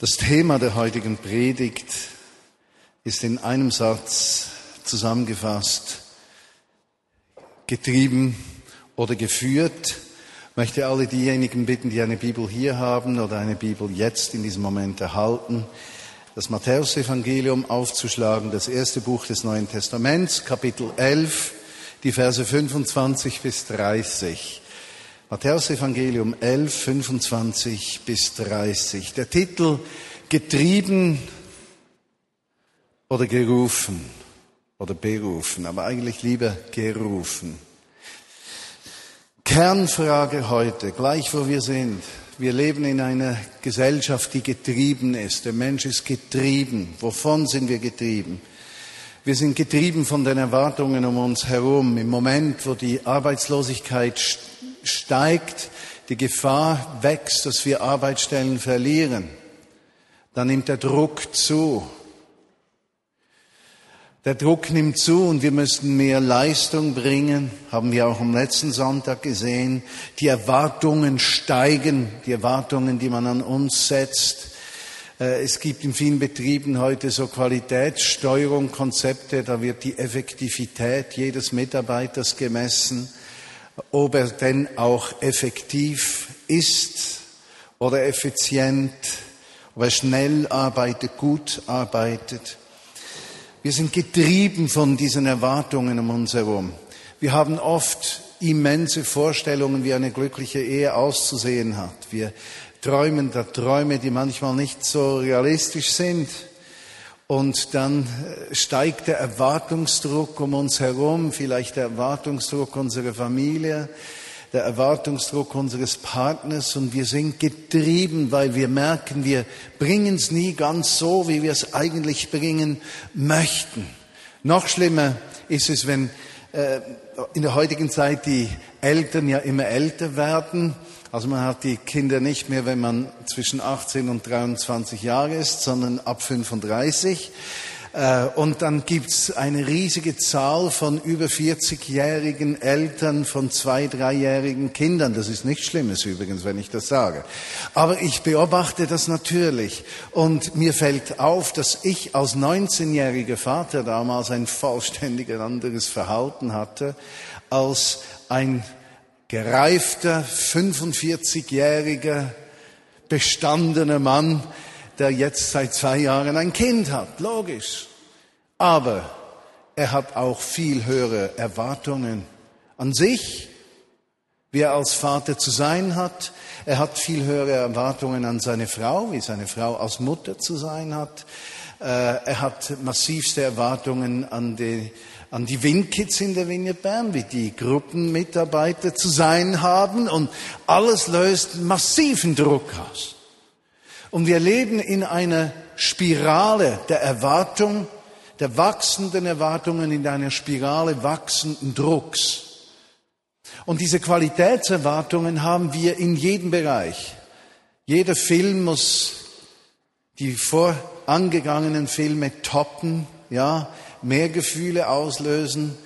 Das Thema der heutigen Predigt ist in einem Satz zusammengefasst. Getrieben oder geführt. Ich möchte alle diejenigen bitten, die eine Bibel hier haben oder eine Bibel jetzt in diesem Moment erhalten, das Matthäusevangelium aufzuschlagen, das erste Buch des Neuen Testaments, Kapitel 11, die Verse 25 bis 30. Matthäus Evangelium 11, 25 bis 30. Der Titel Getrieben oder gerufen oder berufen, aber eigentlich lieber gerufen. Kernfrage heute, gleich wo wir sind. Wir leben in einer Gesellschaft, die getrieben ist. Der Mensch ist getrieben. Wovon sind wir getrieben? Wir sind getrieben von den Erwartungen um uns herum. Im Moment, wo die Arbeitslosigkeit steigt, die Gefahr wächst, dass wir Arbeitsstellen verlieren, dann nimmt der Druck zu. Der Druck nimmt zu und wir müssen mehr Leistung bringen, haben wir auch am letzten Sonntag gesehen. Die Erwartungen steigen, die Erwartungen, die man an uns setzt. Äh, es gibt in vielen Betrieben heute so Qualitätssteuerung, Konzepte, da wird die Effektivität jedes Mitarbeiters gemessen ob er denn auch effektiv ist oder effizient, ob er schnell arbeitet, gut arbeitet. Wir sind getrieben von diesen Erwartungen um uns herum. Wir haben oft immense Vorstellungen, wie eine glückliche Ehe auszusehen hat. Wir träumen da Träume, die manchmal nicht so realistisch sind. Und dann äh, steigt der Erwartungsdruck um uns herum, vielleicht der Erwartungsdruck unserer Familie, der Erwartungsdruck unseres Partners und wir sind getrieben, weil wir merken, wir bringen es nie ganz so, wie wir es eigentlich bringen möchten. Noch schlimmer ist es, wenn in der heutigen Zeit die Eltern ja immer älter werden also man hat die Kinder nicht mehr, wenn man zwischen 18 und 23 Jahre ist, sondern ab 35. Äh, und dann gibt's eine riesige Zahl von über 40-jährigen Eltern von zwei, dreijährigen Kindern. Das ist nichts Schlimmes übrigens, wenn ich das sage. Aber ich beobachte das natürlich. Und mir fällt auf, dass ich als 19-jähriger Vater damals ein vollständig anderes Verhalten hatte als ein gereifter, 45-jähriger, bestandener Mann, der jetzt seit zwei Jahren ein Kind hat. Logisch. Aber er hat auch viel höhere Erwartungen an sich, wie er als Vater zu sein hat. Er hat viel höhere Erwartungen an seine Frau, wie seine Frau als Mutter zu sein hat. Äh, er hat massivste Erwartungen an die an die Windkids in der Vignette Bern, wie die Gruppenmitarbeiter zu sein haben und alles löst massiven Druck aus. Und wir leben in einer Spirale der Erwartung, der wachsenden Erwartungen, in einer Spirale wachsenden Drucks. Und diese Qualitätserwartungen haben wir in jedem Bereich. Jeder Film muss die vorangegangenen Filme toppen, ja mehr Gefühle auslösen.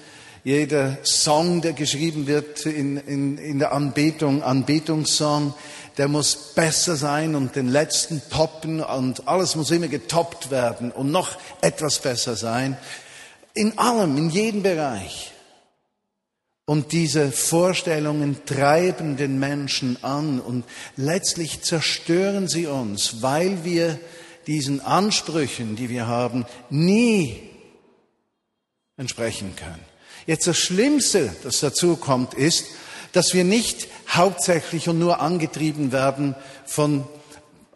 Jeder Song, der geschrieben wird in, in, in der Anbetung, Anbetungssong, der muss besser sein und den letzten toppen und alles muss immer getoppt werden und noch etwas besser sein. In allem, in jedem Bereich. Und diese Vorstellungen treiben den Menschen an und letztlich zerstören sie uns, weil wir diesen Ansprüchen, die wir haben, nie entsprechen können. Jetzt das Schlimmste, das dazu kommt, ist, dass wir nicht hauptsächlich und nur angetrieben werden von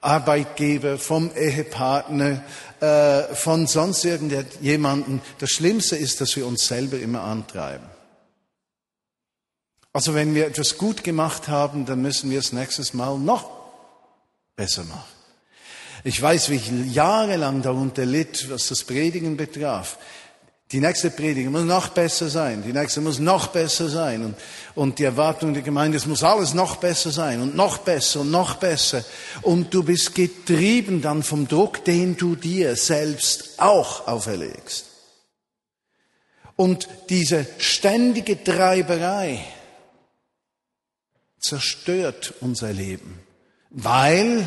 Arbeitgeber, vom Ehepartner, äh, von sonst irgendjemanden. Das Schlimmste ist, dass wir uns selber immer antreiben. Also wenn wir etwas gut gemacht haben, dann müssen wir es nächstes Mal noch besser machen. Ich weiß, wie ich jahrelang darunter litt, was das Predigen betraf. Die nächste Predigt muss noch besser sein. Die nächste muss noch besser sein. Und, und die Erwartung der Gemeinde, es muss alles noch besser sein und noch besser und noch besser. Und du bist getrieben dann vom Druck, den du dir selbst auch auferlegst. Und diese ständige Treiberei zerstört unser Leben, weil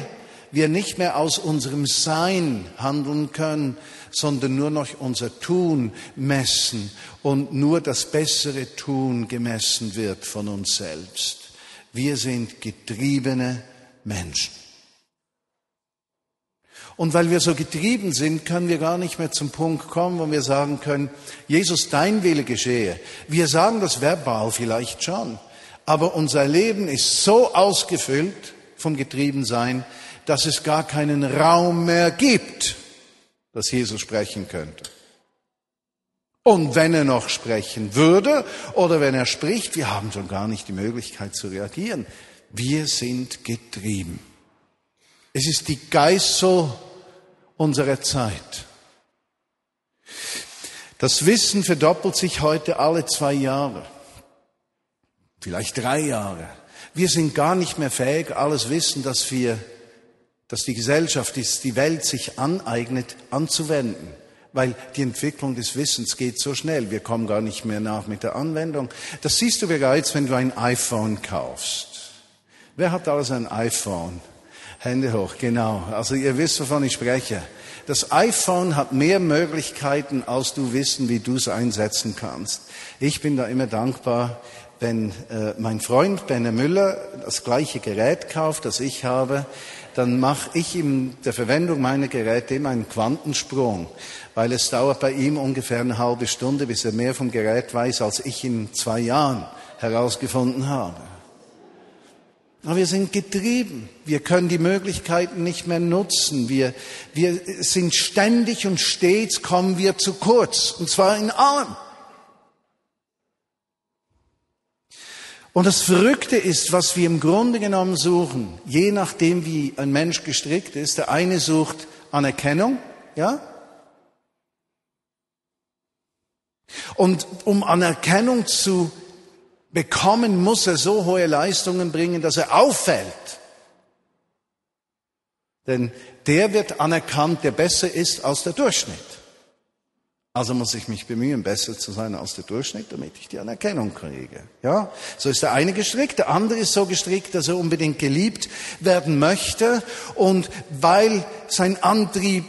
wir nicht mehr aus unserem Sein handeln können, sondern nur noch unser Tun messen und nur das bessere Tun gemessen wird von uns selbst. Wir sind getriebene Menschen. Und weil wir so getrieben sind, können wir gar nicht mehr zum Punkt kommen, wo wir sagen können, Jesus, dein Wille geschehe. Wir sagen das verbal vielleicht schon, aber unser Leben ist so ausgefüllt vom Getriebensein, dass es gar keinen Raum mehr gibt, dass Jesus sprechen könnte. Und wenn er noch sprechen würde oder wenn er spricht, wir haben schon gar nicht die Möglichkeit zu reagieren. Wir sind getrieben. Es ist die Geißel unserer Zeit. Das Wissen verdoppelt sich heute alle zwei Jahre, vielleicht drei Jahre. Wir sind gar nicht mehr fähig, alles Wissen, das wir, dass die Gesellschaft, die Welt sich aneignet, anzuwenden. Weil die Entwicklung des Wissens geht so schnell. Wir kommen gar nicht mehr nach mit der Anwendung. Das siehst du bereits, wenn du ein iPhone kaufst. Wer hat alles ein iPhone? Hände hoch, genau. Also ihr wisst, wovon ich spreche. Das iPhone hat mehr Möglichkeiten, als du wissen, wie du es einsetzen kannst. Ich bin da immer dankbar, wenn äh, mein Freund Benne Müller das gleiche Gerät kauft, das ich habe, dann mache ich in der Verwendung meiner Geräte immer einen Quantensprung, weil es dauert bei ihm ungefähr eine halbe Stunde, bis er mehr vom Gerät weiß, als ich in zwei Jahren herausgefunden habe. Aber wir sind getrieben. Wir können die Möglichkeiten nicht mehr nutzen. Wir, wir sind ständig und stets kommen wir zu kurz. Und zwar in allem. Und das Verrückte ist, was wir im Grunde genommen suchen, je nachdem wie ein Mensch gestrickt ist. Der eine sucht Anerkennung, ja? Und um Anerkennung zu bekommen, muss er so hohe Leistungen bringen, dass er auffällt. Denn der wird anerkannt, der besser ist als der Durchschnitt. Also muss ich mich bemühen, besser zu sein als der Durchschnitt, damit ich die Anerkennung kriege. Ja, so ist der eine gestrickt, der andere ist so gestrickt, dass er unbedingt geliebt werden möchte. Und weil sein Antrieb,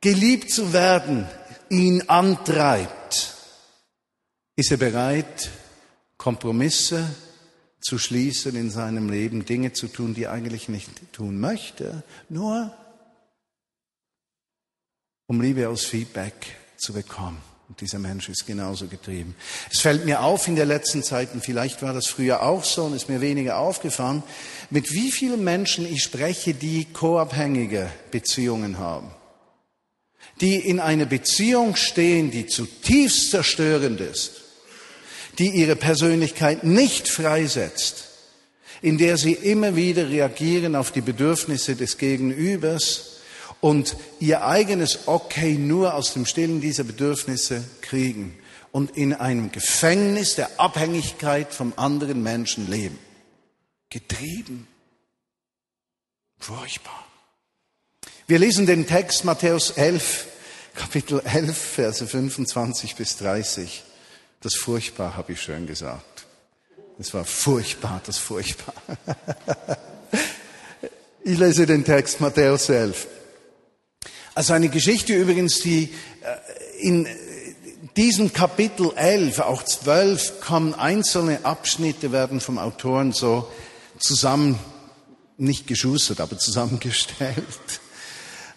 geliebt zu werden, ihn antreibt, ist er bereit, Kompromisse zu schließen in seinem Leben, Dinge zu tun, die er eigentlich nicht tun möchte, nur um Liebe aus Feedback zu bekommen. Und dieser Mensch ist genauso getrieben. Es fällt mir auf in der letzten Zeit, und vielleicht war das früher auch so und ist mir weniger aufgefallen, mit wie vielen Menschen ich spreche, die koabhängige Beziehungen haben. Die in einer Beziehung stehen, die zutiefst zerstörend ist die ihre Persönlichkeit nicht freisetzt, in der sie immer wieder reagieren auf die Bedürfnisse des Gegenübers und ihr eigenes Okay nur aus dem Stillen dieser Bedürfnisse kriegen und in einem Gefängnis der Abhängigkeit vom anderen Menschen leben. Getrieben. Furchtbar. Wir lesen den Text Matthäus 11, Kapitel 11, Verse 25 bis 30. Das furchtbar, habe ich schön gesagt. Das war furchtbar, das furchtbar. ich lese den Text Matthäus 11. Also eine Geschichte übrigens, die äh, in diesem Kapitel 11, auch 12, kommen einzelne Abschnitte, werden vom Autoren so zusammen, nicht geschustert, aber zusammengestellt.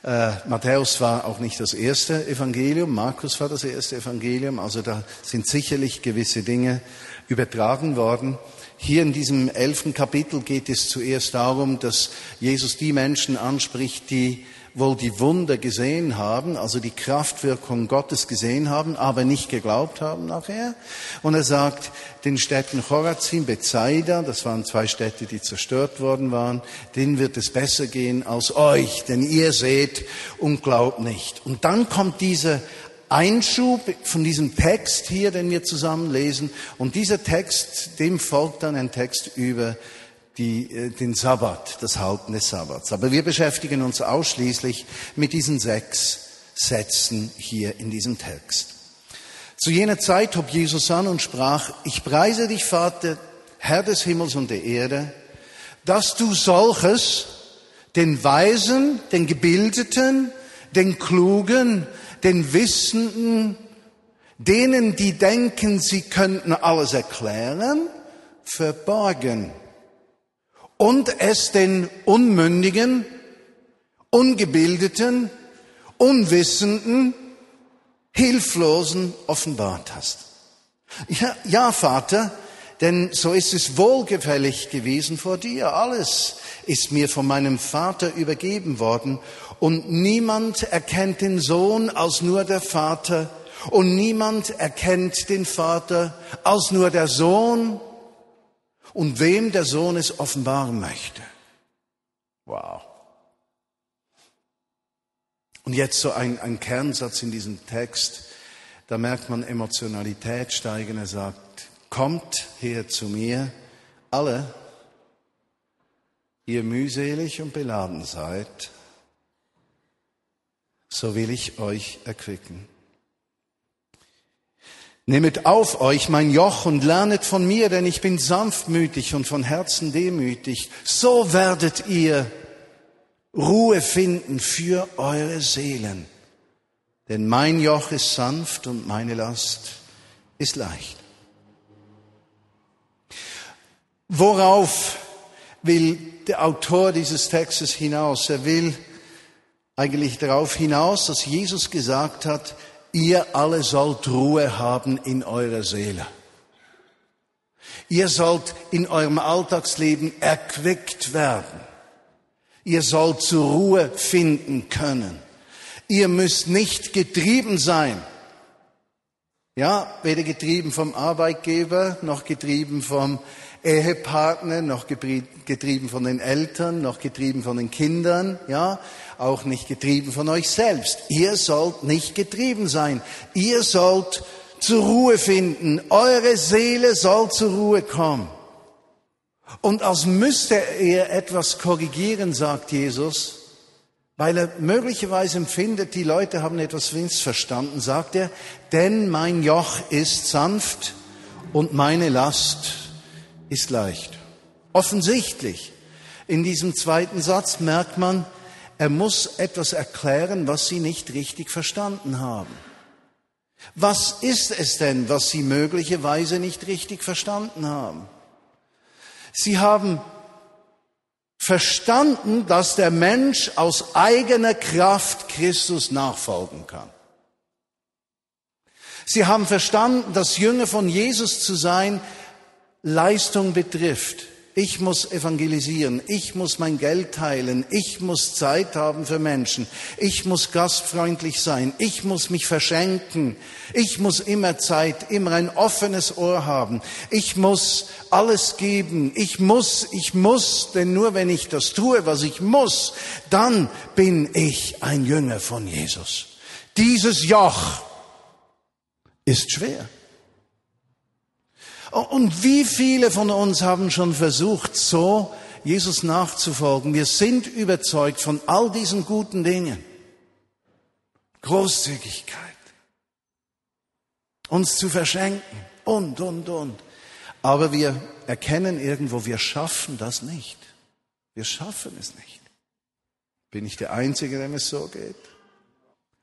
Äh, Matthäus war auch nicht das erste Evangelium, Markus war das erste Evangelium, also da sind sicherlich gewisse Dinge übertragen worden. Hier in diesem elften Kapitel geht es zuerst darum, dass Jesus die Menschen anspricht, die wohl die Wunder gesehen haben, also die Kraftwirkung Gottes gesehen haben, aber nicht geglaubt haben nachher. Und er sagt den Städten Chorazin, Bethsaida, das waren zwei Städte, die zerstört worden waren, denen wird es besser gehen als euch, denn ihr seht und glaubt nicht. Und dann kommt dieser Einschub von diesem Text hier, den wir zusammen lesen. Und dieser Text, dem folgt dann ein Text über die, äh, den Sabbat, das Halten des Sabbats. Aber wir beschäftigen uns ausschließlich mit diesen sechs Sätzen hier in diesem Text. Zu jener Zeit hob Jesus an und sprach, ich preise dich, Vater, Herr des Himmels und der Erde, dass du solches den Weisen, den Gebildeten, den Klugen, den Wissenden, denen, die denken, sie könnten alles erklären, verborgen und es den Unmündigen, Ungebildeten, Unwissenden, Hilflosen offenbart hast. Ja, ja, Vater, denn so ist es wohlgefällig gewesen vor dir. Alles ist mir von meinem Vater übergeben worden und niemand erkennt den Sohn als nur der Vater und niemand erkennt den Vater als nur der Sohn und wem der Sohn es offenbaren möchte. Wow. Und jetzt so ein, ein Kernsatz in diesem Text, da merkt man Emotionalität steigen. Er sagt, kommt her zu mir, alle, ihr mühselig und beladen seid, so will ich euch erquicken. Nehmet auf euch mein Joch und lernet von mir, denn ich bin sanftmütig und von Herzen demütig. So werdet ihr Ruhe finden für eure Seelen. Denn mein Joch ist sanft und meine Last ist leicht. Worauf will der Autor dieses Textes hinaus? Er will eigentlich darauf hinaus, dass Jesus gesagt hat, ihr alle sollt Ruhe haben in eurer Seele. Ihr sollt in eurem Alltagsleben erquickt werden. Ihr sollt zur Ruhe finden können. Ihr müsst nicht getrieben sein. Ja, weder getrieben vom Arbeitgeber, noch getrieben vom Ehepartner, noch getrieben von den Eltern, noch getrieben von den Kindern, ja, auch nicht getrieben von euch selbst. Ihr sollt nicht getrieben sein. Ihr sollt zur Ruhe finden. Eure Seele soll zur Ruhe kommen. Und als müsste er etwas korrigieren, sagt Jesus, weil er möglicherweise empfindet, die Leute haben etwas missverstanden, sagt er, denn mein Joch ist sanft und meine Last ist leicht. Offensichtlich. In diesem zweiten Satz merkt man, er muss etwas erklären, was sie nicht richtig verstanden haben. Was ist es denn, was sie möglicherweise nicht richtig verstanden haben? Sie haben verstanden, dass der Mensch aus eigener Kraft Christus nachfolgen kann. Sie haben verstanden, dass Jünger von Jesus zu sein Leistung betrifft. Ich muss evangelisieren, ich muss mein Geld teilen, ich muss Zeit haben für Menschen, ich muss gastfreundlich sein, ich muss mich verschenken, ich muss immer Zeit, immer ein offenes Ohr haben, ich muss alles geben, ich muss, ich muss, denn nur wenn ich das tue, was ich muss, dann bin ich ein Jünger von Jesus. Dieses Joch ist schwer. Und wie viele von uns haben schon versucht, so Jesus nachzufolgen? Wir sind überzeugt von all diesen guten Dingen. Großzügigkeit. Uns zu verschenken und, und, und. Aber wir erkennen irgendwo, wir schaffen das nicht. Wir schaffen es nicht. Bin ich der Einzige, dem es so geht?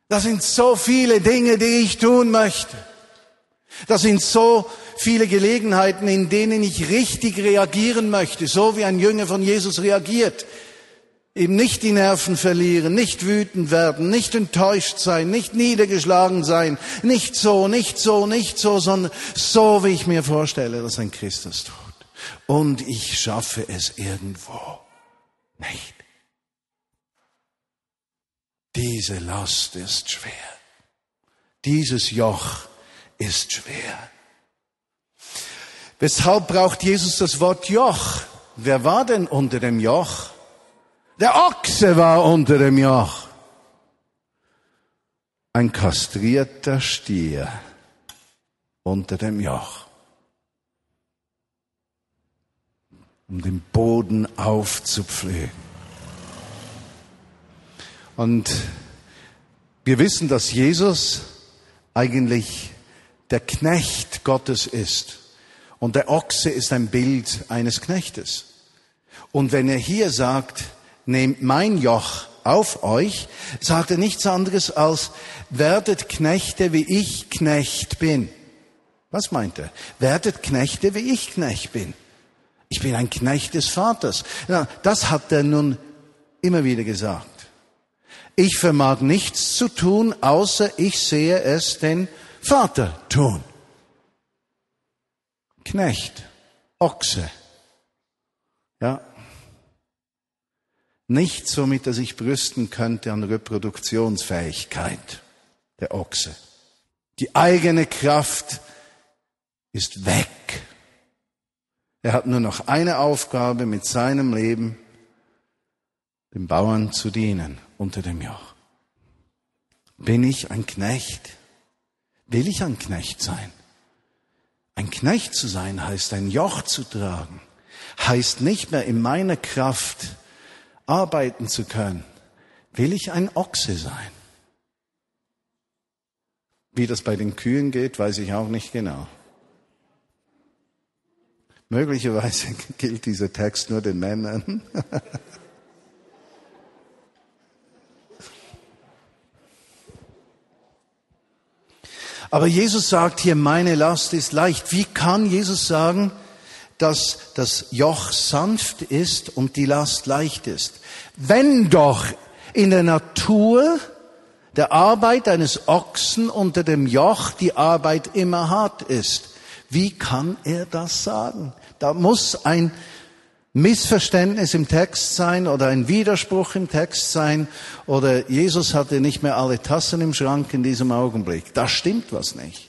Das sind so viele Dinge, die ich tun möchte. Das sind so viele Gelegenheiten, in denen ich richtig reagieren möchte, so wie ein Jünger von Jesus reagiert. Eben nicht die Nerven verlieren, nicht wütend werden, nicht enttäuscht sein, nicht niedergeschlagen sein, nicht so, nicht so, nicht so, sondern so, wie ich mir vorstelle, dass ein Christus tut. Und ich schaffe es irgendwo nicht. Diese Last ist schwer. Dieses Joch ist schwer. Weshalb braucht Jesus das Wort Joch? Wer war denn unter dem Joch? Der Ochse war unter dem Joch. Ein kastrierter Stier unter dem Joch. Um den Boden aufzupflegen. Und wir wissen, dass Jesus eigentlich der Knecht Gottes ist. Und der Ochse ist ein Bild eines Knechtes. Und wenn er hier sagt, nehmt mein Joch auf euch, sagt er nichts anderes als, werdet Knechte, wie ich Knecht bin. Was meint er? Werdet Knechte, wie ich Knecht bin. Ich bin ein Knecht des Vaters. Ja, das hat er nun immer wieder gesagt. Ich vermag nichts zu tun, außer ich sehe es den Vater tun. Knecht, Ochse. Ja. Nichts, womit er sich brüsten könnte an Reproduktionsfähigkeit, der Ochse. Die eigene Kraft ist weg. Er hat nur noch eine Aufgabe mit seinem Leben, dem Bauern zu dienen unter dem Joch. Bin ich ein Knecht? Will ich ein Knecht sein? Ein Knecht zu sein heißt ein Joch zu tragen, heißt nicht mehr in meiner Kraft arbeiten zu können. Will ich ein Ochse sein? Wie das bei den Kühen geht, weiß ich auch nicht genau. Möglicherweise gilt dieser Text nur den Männern. Aber Jesus sagt hier, meine Last ist leicht. Wie kann Jesus sagen, dass das Joch sanft ist und die Last leicht ist? Wenn doch in der Natur der Arbeit eines Ochsen unter dem Joch die Arbeit immer hart ist. Wie kann er das sagen? Da muss ein Missverständnis im Text sein oder ein Widerspruch im Text sein oder Jesus hatte nicht mehr alle Tassen im Schrank in diesem Augenblick. Da stimmt was nicht.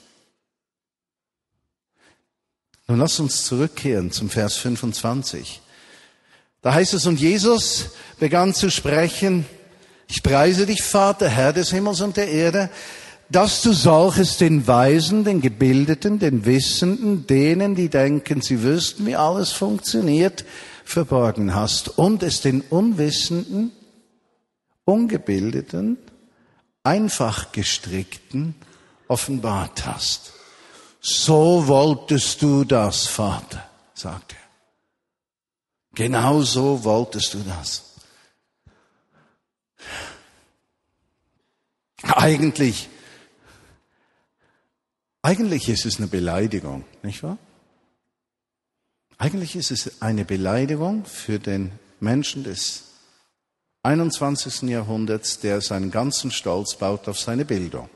Nun lass uns zurückkehren zum Vers 25. Da heißt es, und Jesus begann zu sprechen, ich preise dich, Vater, Herr des Himmels und der Erde, dass du solches den Weisen, den Gebildeten, den Wissenden, denen, die denken, sie wüssten, wie alles funktioniert, verborgen hast und es den Unwissenden, Ungebildeten, einfach gestrickten offenbart hast. So wolltest du das, Vater, sagt er. Genau so wolltest du das. Eigentlich, eigentlich ist es eine Beleidigung, nicht wahr? Eigentlich ist es eine Beleidigung für den Menschen des 21. Jahrhunderts, der seinen ganzen Stolz baut auf seine Bildung.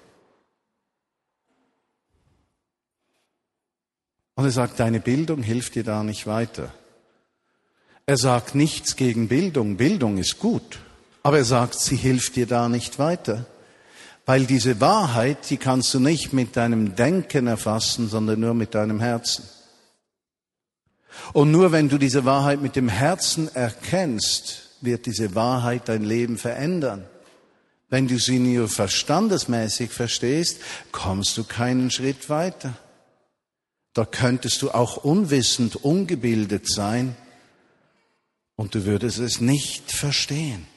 Und er sagt, deine Bildung hilft dir da nicht weiter. Er sagt nichts gegen Bildung, Bildung ist gut, aber er sagt, sie hilft dir da nicht weiter. Weil diese Wahrheit, die kannst du nicht mit deinem Denken erfassen, sondern nur mit deinem Herzen. Und nur wenn du diese Wahrheit mit dem Herzen erkennst, wird diese Wahrheit dein Leben verändern. Wenn du sie nur verstandesmäßig verstehst, kommst du keinen Schritt weiter. Da könntest du auch unwissend, ungebildet sein und du würdest es nicht verstehen.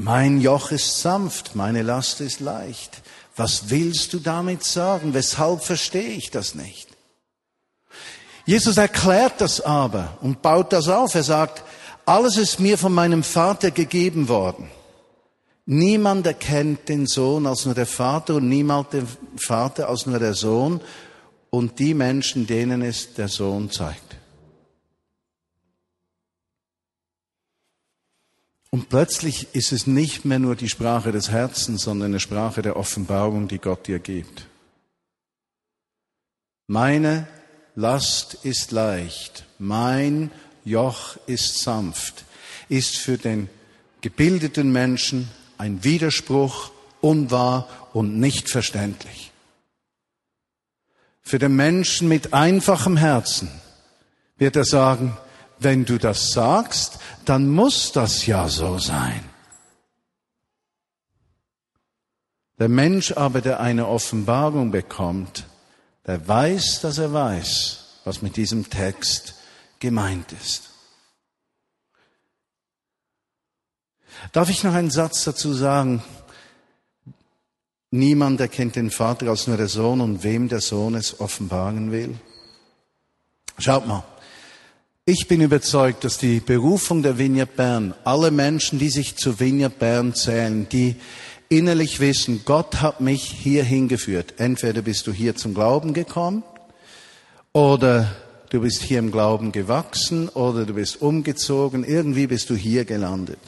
Mein Joch ist sanft, meine Last ist leicht. Was willst du damit sagen? Weshalb verstehe ich das nicht? Jesus erklärt das aber und baut das auf. Er sagt, alles ist mir von meinem Vater gegeben worden. Niemand erkennt den Sohn als nur der Vater und niemand den Vater als nur der Sohn und die Menschen, denen es der Sohn zeigt. Und plötzlich ist es nicht mehr nur die Sprache des Herzens, sondern eine Sprache der Offenbarung, die Gott dir gibt. Meine Last ist leicht, mein Joch ist sanft, ist für den gebildeten Menschen ein Widerspruch, unwahr und nicht verständlich. Für den Menschen mit einfachem Herzen wird er sagen, wenn du das sagst, dann muss das ja so sein. Der Mensch aber, der eine Offenbarung bekommt, der weiß, dass er weiß, was mit diesem Text gemeint ist. Darf ich noch einen Satz dazu sagen? Niemand erkennt den Vater als nur der Sohn und wem der Sohn es offenbaren will. Schaut mal. Ich bin überzeugt, dass die Berufung der Vineyard Bern, alle Menschen, die sich zu Vineyard Bern zählen, die innerlich wissen, Gott hat mich hier hingeführt. Entweder bist du hier zum Glauben gekommen oder du bist hier im Glauben gewachsen oder du bist umgezogen, irgendwie bist du hier gelandet.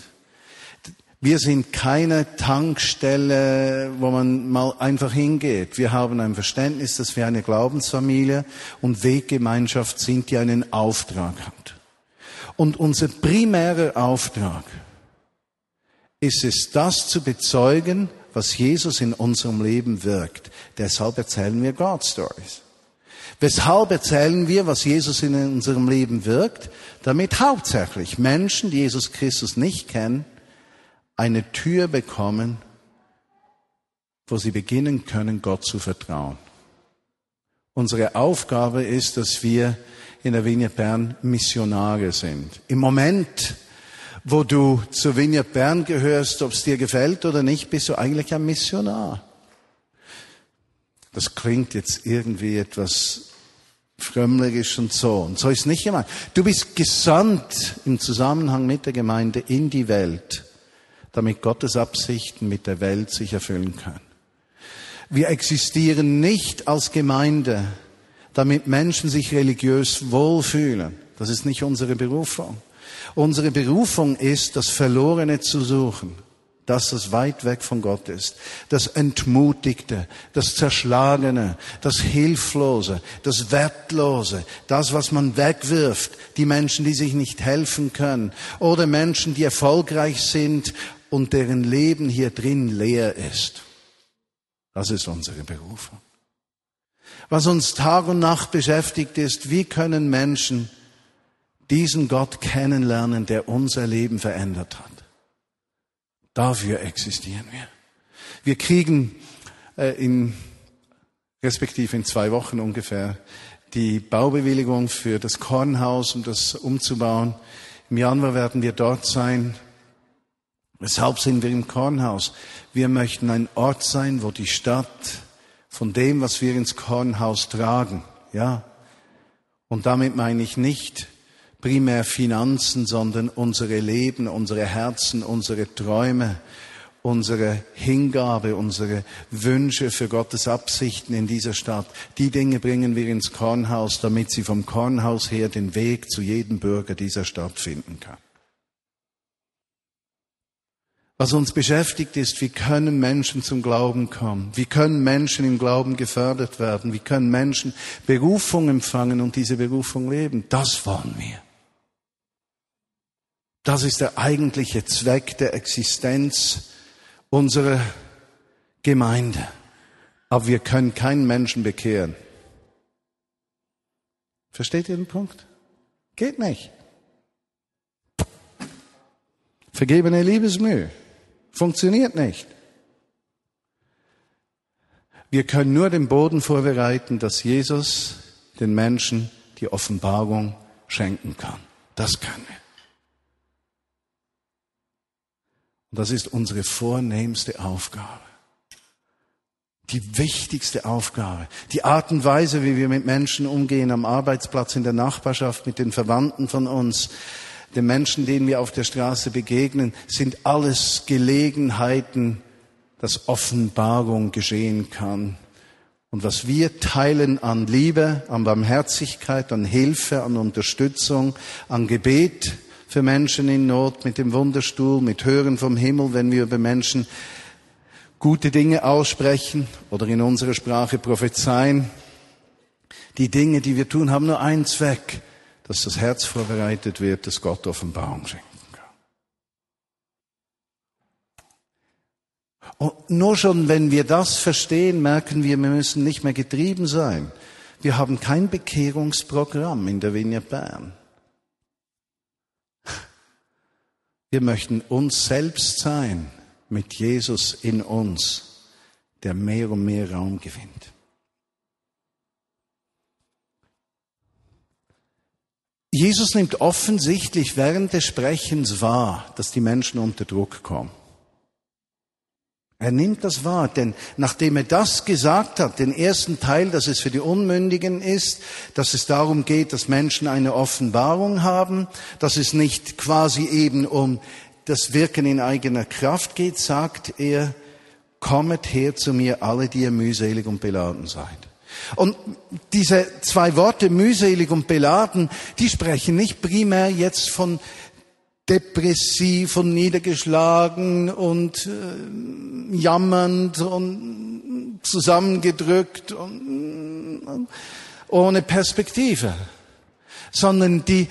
Wir sind keine Tankstelle, wo man mal einfach hingeht. Wir haben ein Verständnis, dass wir eine Glaubensfamilie und Weggemeinschaft sind, die einen Auftrag hat. Und unser primärer Auftrag ist es, das zu bezeugen, was Jesus in unserem Leben wirkt. Deshalb erzählen wir God Stories. Weshalb erzählen wir, was Jesus in unserem Leben wirkt? Damit hauptsächlich Menschen, die Jesus Christus nicht kennen, eine Tür bekommen, wo sie beginnen können, Gott zu vertrauen. Unsere Aufgabe ist, dass wir in der Vignette Bern Missionare sind. Im Moment, wo du zur Vignette Bern gehörst, ob es dir gefällt oder nicht, bist du eigentlich ein Missionar. Das klingt jetzt irgendwie etwas frömmlerisch und so. Und so ist nicht gemeint. Du bist gesandt im Zusammenhang mit der Gemeinde in die Welt damit Gottes Absichten mit der Welt sich erfüllen können. Wir existieren nicht als Gemeinde, damit Menschen sich religiös wohlfühlen. Das ist nicht unsere Berufung. Unsere Berufung ist, das Verlorene zu suchen, das, das weit weg von Gott ist, das Entmutigte, das Zerschlagene, das Hilflose, das Wertlose, das, was man wegwirft, die Menschen, die sich nicht helfen können oder Menschen, die erfolgreich sind und deren Leben hier drin leer ist. Das ist unsere Berufung. Was uns Tag und Nacht beschäftigt ist, wie können Menschen diesen Gott kennenlernen, der unser Leben verändert hat. Dafür existieren wir. Wir kriegen äh, in, respektive in zwei Wochen ungefähr, die Baubewilligung für das Kornhaus, um das umzubauen. Im Januar werden wir dort sein. Weshalb sind wir im Kornhaus? Wir möchten ein Ort sein, wo die Stadt von dem, was wir ins Kornhaus tragen, ja. Und damit meine ich nicht primär Finanzen, sondern unsere Leben, unsere Herzen, unsere Träume, unsere Hingabe, unsere Wünsche für Gottes Absichten in dieser Stadt. Die Dinge bringen wir ins Kornhaus, damit sie vom Kornhaus her den Weg zu jedem Bürger dieser Stadt finden kann. Was uns beschäftigt ist, wie können Menschen zum Glauben kommen? Wie können Menschen im Glauben gefördert werden? Wie können Menschen Berufung empfangen und diese Berufung leben? Das wollen wir. Das ist der eigentliche Zweck der Existenz unserer Gemeinde. Aber wir können keinen Menschen bekehren. Versteht ihr den Punkt? Geht nicht. Vergebene Liebesmühe. Funktioniert nicht. Wir können nur den Boden vorbereiten, dass Jesus den Menschen die Offenbarung schenken kann. Das können wir. Und das ist unsere vornehmste Aufgabe. Die wichtigste Aufgabe. Die Art und Weise, wie wir mit Menschen umgehen, am Arbeitsplatz, in der Nachbarschaft, mit den Verwandten von uns, den Menschen, denen wir auf der Straße begegnen, sind alles Gelegenheiten, dass Offenbarung geschehen kann. Und was wir teilen an Liebe, an Barmherzigkeit, an Hilfe, an Unterstützung, an Gebet für Menschen in Not, mit dem Wunderstuhl, mit Hören vom Himmel, wenn wir über Menschen gute Dinge aussprechen oder in unserer Sprache prophezeien. Die Dinge, die wir tun, haben nur einen Zweck, dass das Herz vorbereitet wird, dass Gott Offenbarung schenken kann. Und nur schon, wenn wir das verstehen, merken wir, wir müssen nicht mehr getrieben sein. Wir haben kein Bekehrungsprogramm in der Vignette Bern. Wir möchten uns selbst sein mit Jesus in uns, der mehr und mehr Raum gewinnt. Jesus nimmt offensichtlich während des Sprechens wahr, dass die Menschen unter Druck kommen. Er nimmt das wahr, denn nachdem er das gesagt hat, den ersten Teil, dass es für die Unmündigen ist, dass es darum geht, dass Menschen eine Offenbarung haben, dass es nicht quasi eben um das Wirken in eigener Kraft geht, sagt er, kommet her zu mir alle, die ihr mühselig und beladen seid. Und diese zwei Worte mühselig und beladen, die sprechen nicht primär jetzt von depressiv und niedergeschlagen und äh, jammernd und zusammengedrückt und äh, ohne Perspektive, sondern die,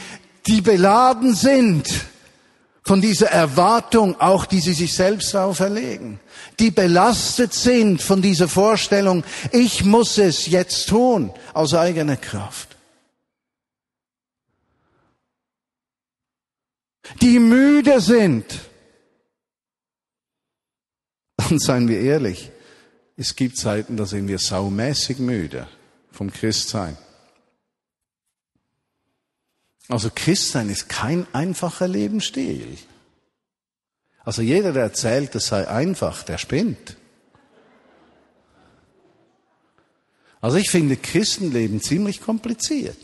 die beladen sind von dieser Erwartung, auch die sie sich selbst auferlegen, die belastet sind von dieser Vorstellung, ich muss es jetzt tun aus eigener Kraft. die müde sind. Und seien wir ehrlich, es gibt Zeiten, da sind wir saumäßig müde vom Christsein. Also Christsein ist kein einfacher Lebensstil. Also jeder, der erzählt, es sei einfach, der spinnt. Also ich finde Christenleben ziemlich kompliziert.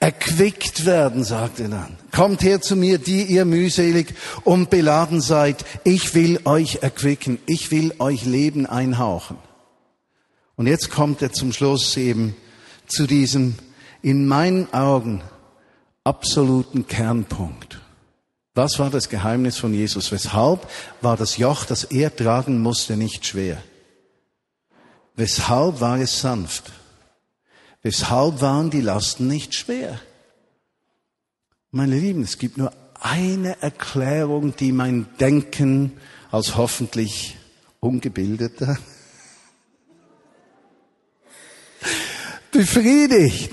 Erquickt werden, sagt er dann. Kommt her zu mir, die ihr mühselig und beladen seid. Ich will euch erquicken. Ich will euch Leben einhauchen. Und jetzt kommt er zum Schluss eben zu diesem in meinen Augen absoluten Kernpunkt. Was war das Geheimnis von Jesus? Weshalb war das Joch, das er tragen musste, nicht schwer? Weshalb war es sanft? Weshalb waren die Lasten nicht schwer? Meine Lieben, es gibt nur eine Erklärung, die mein Denken als hoffentlich ungebildeter befriedigt.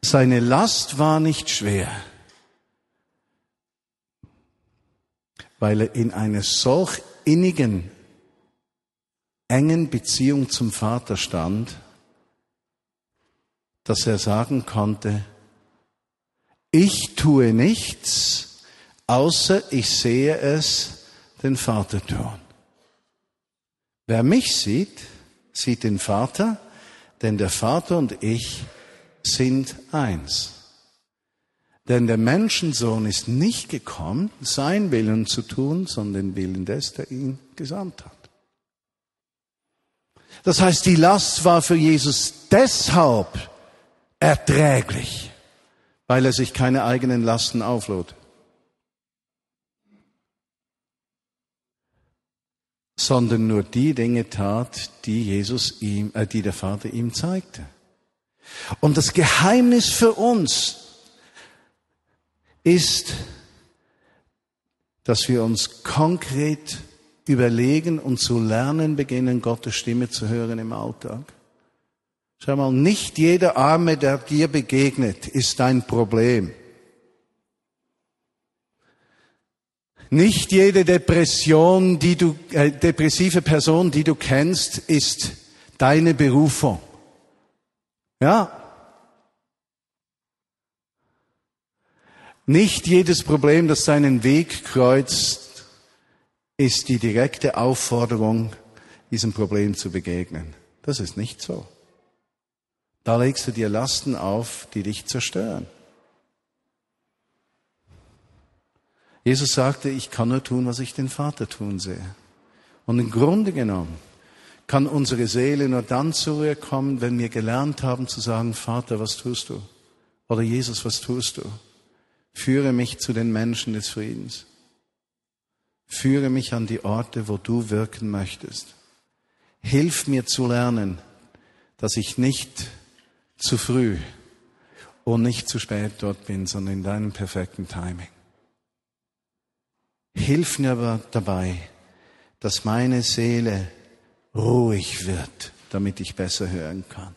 Seine Last war nicht schwer, weil er in einer solch innigen, engen Beziehung zum Vater stand, dass er sagen konnte, ich tue nichts, außer ich sehe es den Vater tun. Wer mich sieht, sieht den Vater, denn der Vater und ich sind eins. Denn der Menschensohn ist nicht gekommen, sein Willen zu tun, sondern den Willen des, der ihn gesandt hat. Das heißt, die Last war für Jesus deshalb erträglich, weil er sich keine eigenen Lasten auflud. Sondern nur die Dinge tat, die Jesus ihm, äh, die der Vater ihm zeigte. Und das Geheimnis für uns ist, dass wir uns konkret überlegen und zu lernen beginnen, Gottes Stimme zu hören im Alltag. Schau mal, nicht jeder Arme, der dir begegnet, ist dein Problem. Nicht jede Depression, die du, äh, depressive Person, die du kennst, ist deine Berufung. Ja. Nicht jedes Problem, das deinen Weg kreuzt, ist die direkte Aufforderung, diesem Problem zu begegnen. Das ist nicht so. Da legst du dir Lasten auf, die dich zerstören. Jesus sagte, ich kann nur tun, was ich den Vater tun sehe. Und im Grunde genommen kann unsere Seele nur dann zur Ruhe kommen, wenn wir gelernt haben zu sagen, Vater, was tust du? Oder Jesus, was tust du? Führe mich zu den Menschen des Friedens. Führe mich an die Orte, wo du wirken möchtest. Hilf mir zu lernen, dass ich nicht zu früh und nicht zu spät dort bin, sondern in deinem perfekten Timing. Hilf mir aber dabei, dass meine Seele ruhig wird, damit ich besser hören kann.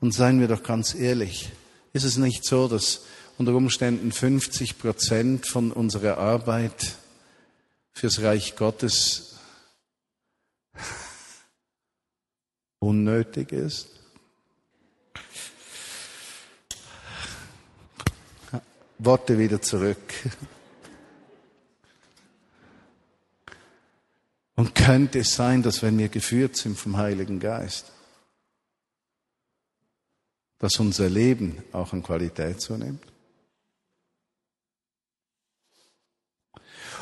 Und seien wir doch ganz ehrlich, ist es nicht so, dass unter Umständen 50 Prozent von unserer Arbeit fürs Reich Gottes unnötig ist? Worte wieder zurück. Und könnte es sein, dass wenn wir geführt sind vom Heiligen Geist, dass unser Leben auch an Qualität zunimmt?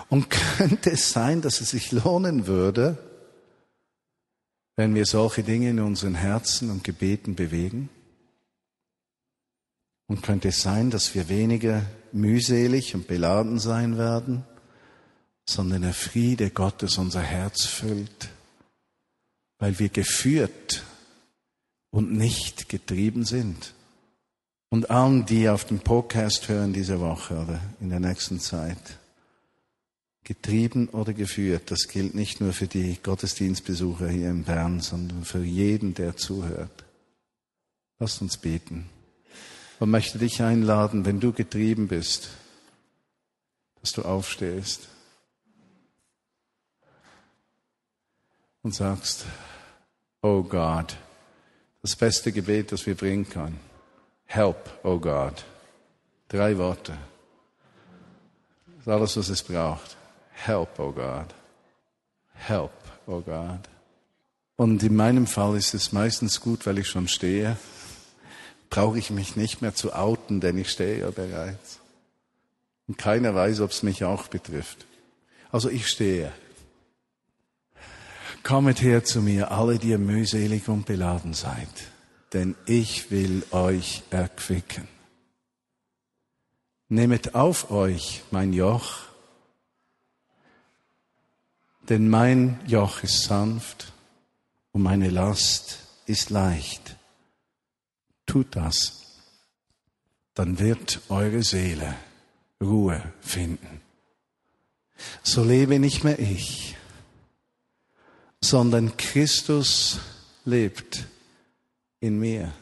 Und könnte es sein, dass es sich lohnen würde, wenn wir solche Dinge in unseren Herzen und Gebeten bewegen? Und könnte es sein, dass wir weniger mühselig und beladen sein werden, sondern der Friede Gottes unser Herz füllt, weil wir geführt und nicht getrieben sind. Und allen, die auf dem Podcast hören diese Woche oder in der nächsten Zeit, getrieben oder geführt, das gilt nicht nur für die Gottesdienstbesucher hier in Bern, sondern für jeden, der zuhört. Lasst uns beten. Und möchte dich einladen, wenn du getrieben bist, dass du aufstehst und sagst, oh Gott, das beste Gebet, das wir bringen können. Help, oh God. Drei Worte. Das ist alles, was es braucht. Help, oh God. Help, oh God. Und in meinem Fall ist es meistens gut, weil ich schon stehe. Brauche ich mich nicht mehr zu outen, denn ich stehe ja bereits. Und keiner weiß, ob es mich auch betrifft. Also ich stehe. Kommet her zu mir, alle, die ihr mühselig und beladen seid, denn ich will euch erquicken. Nehmet auf euch mein Joch, denn mein Joch ist sanft und meine Last ist leicht. Tut das, dann wird eure Seele Ruhe finden. So lebe nicht mehr ich, sondern Christus lebt in mir.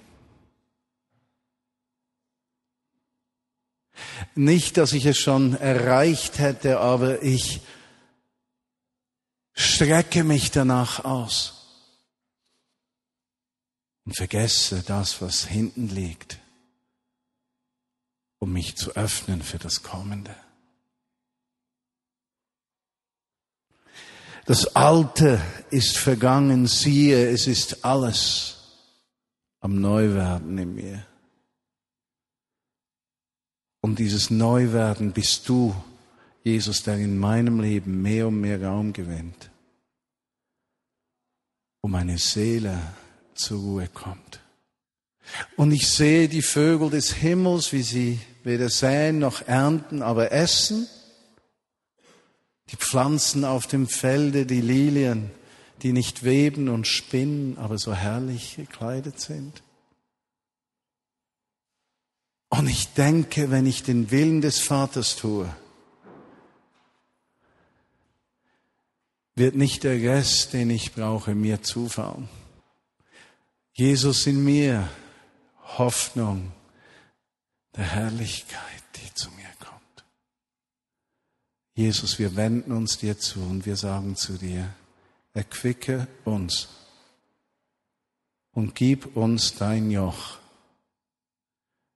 Nicht, dass ich es schon erreicht hätte, aber ich strecke mich danach aus und vergesse das, was hinten liegt, um mich zu öffnen für das Kommende. Das Alte ist vergangen, siehe, es ist alles am Neuwerden in mir. Und dieses Neuwerden bist du, Jesus, der in meinem Leben mehr und mehr Raum gewinnt, wo meine Seele zur Ruhe kommt. Und ich sehe die Vögel des Himmels, wie sie weder säen noch ernten, aber essen die Pflanzen auf dem Felde, die Lilien, die nicht weben und spinnen, aber so herrlich gekleidet sind. Und ich denke, wenn ich den Willen des Vaters tue, wird nicht der Rest, den ich brauche, mir zufallen. Jesus in mir, Hoffnung der Herrlichkeit, die zu mir Jesus, wir wenden uns dir zu und wir sagen zu dir, erquicke uns und gib uns dein Joch.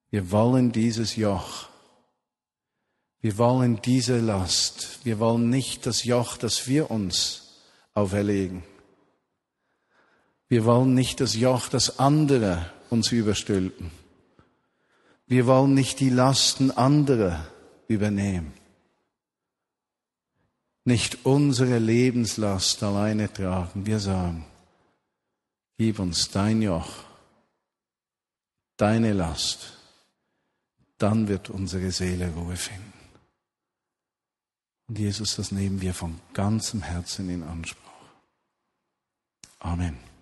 Wir wollen dieses Joch. Wir wollen diese Last. Wir wollen nicht das Joch, das wir uns auferlegen. Wir wollen nicht das Joch, das andere uns überstülpen. Wir wollen nicht die Lasten anderer übernehmen nicht unsere Lebenslast alleine tragen. Wir sagen, gib uns dein Joch, deine Last, dann wird unsere Seele Ruhe finden. Und Jesus, das nehmen wir von ganzem Herzen in Anspruch. Amen.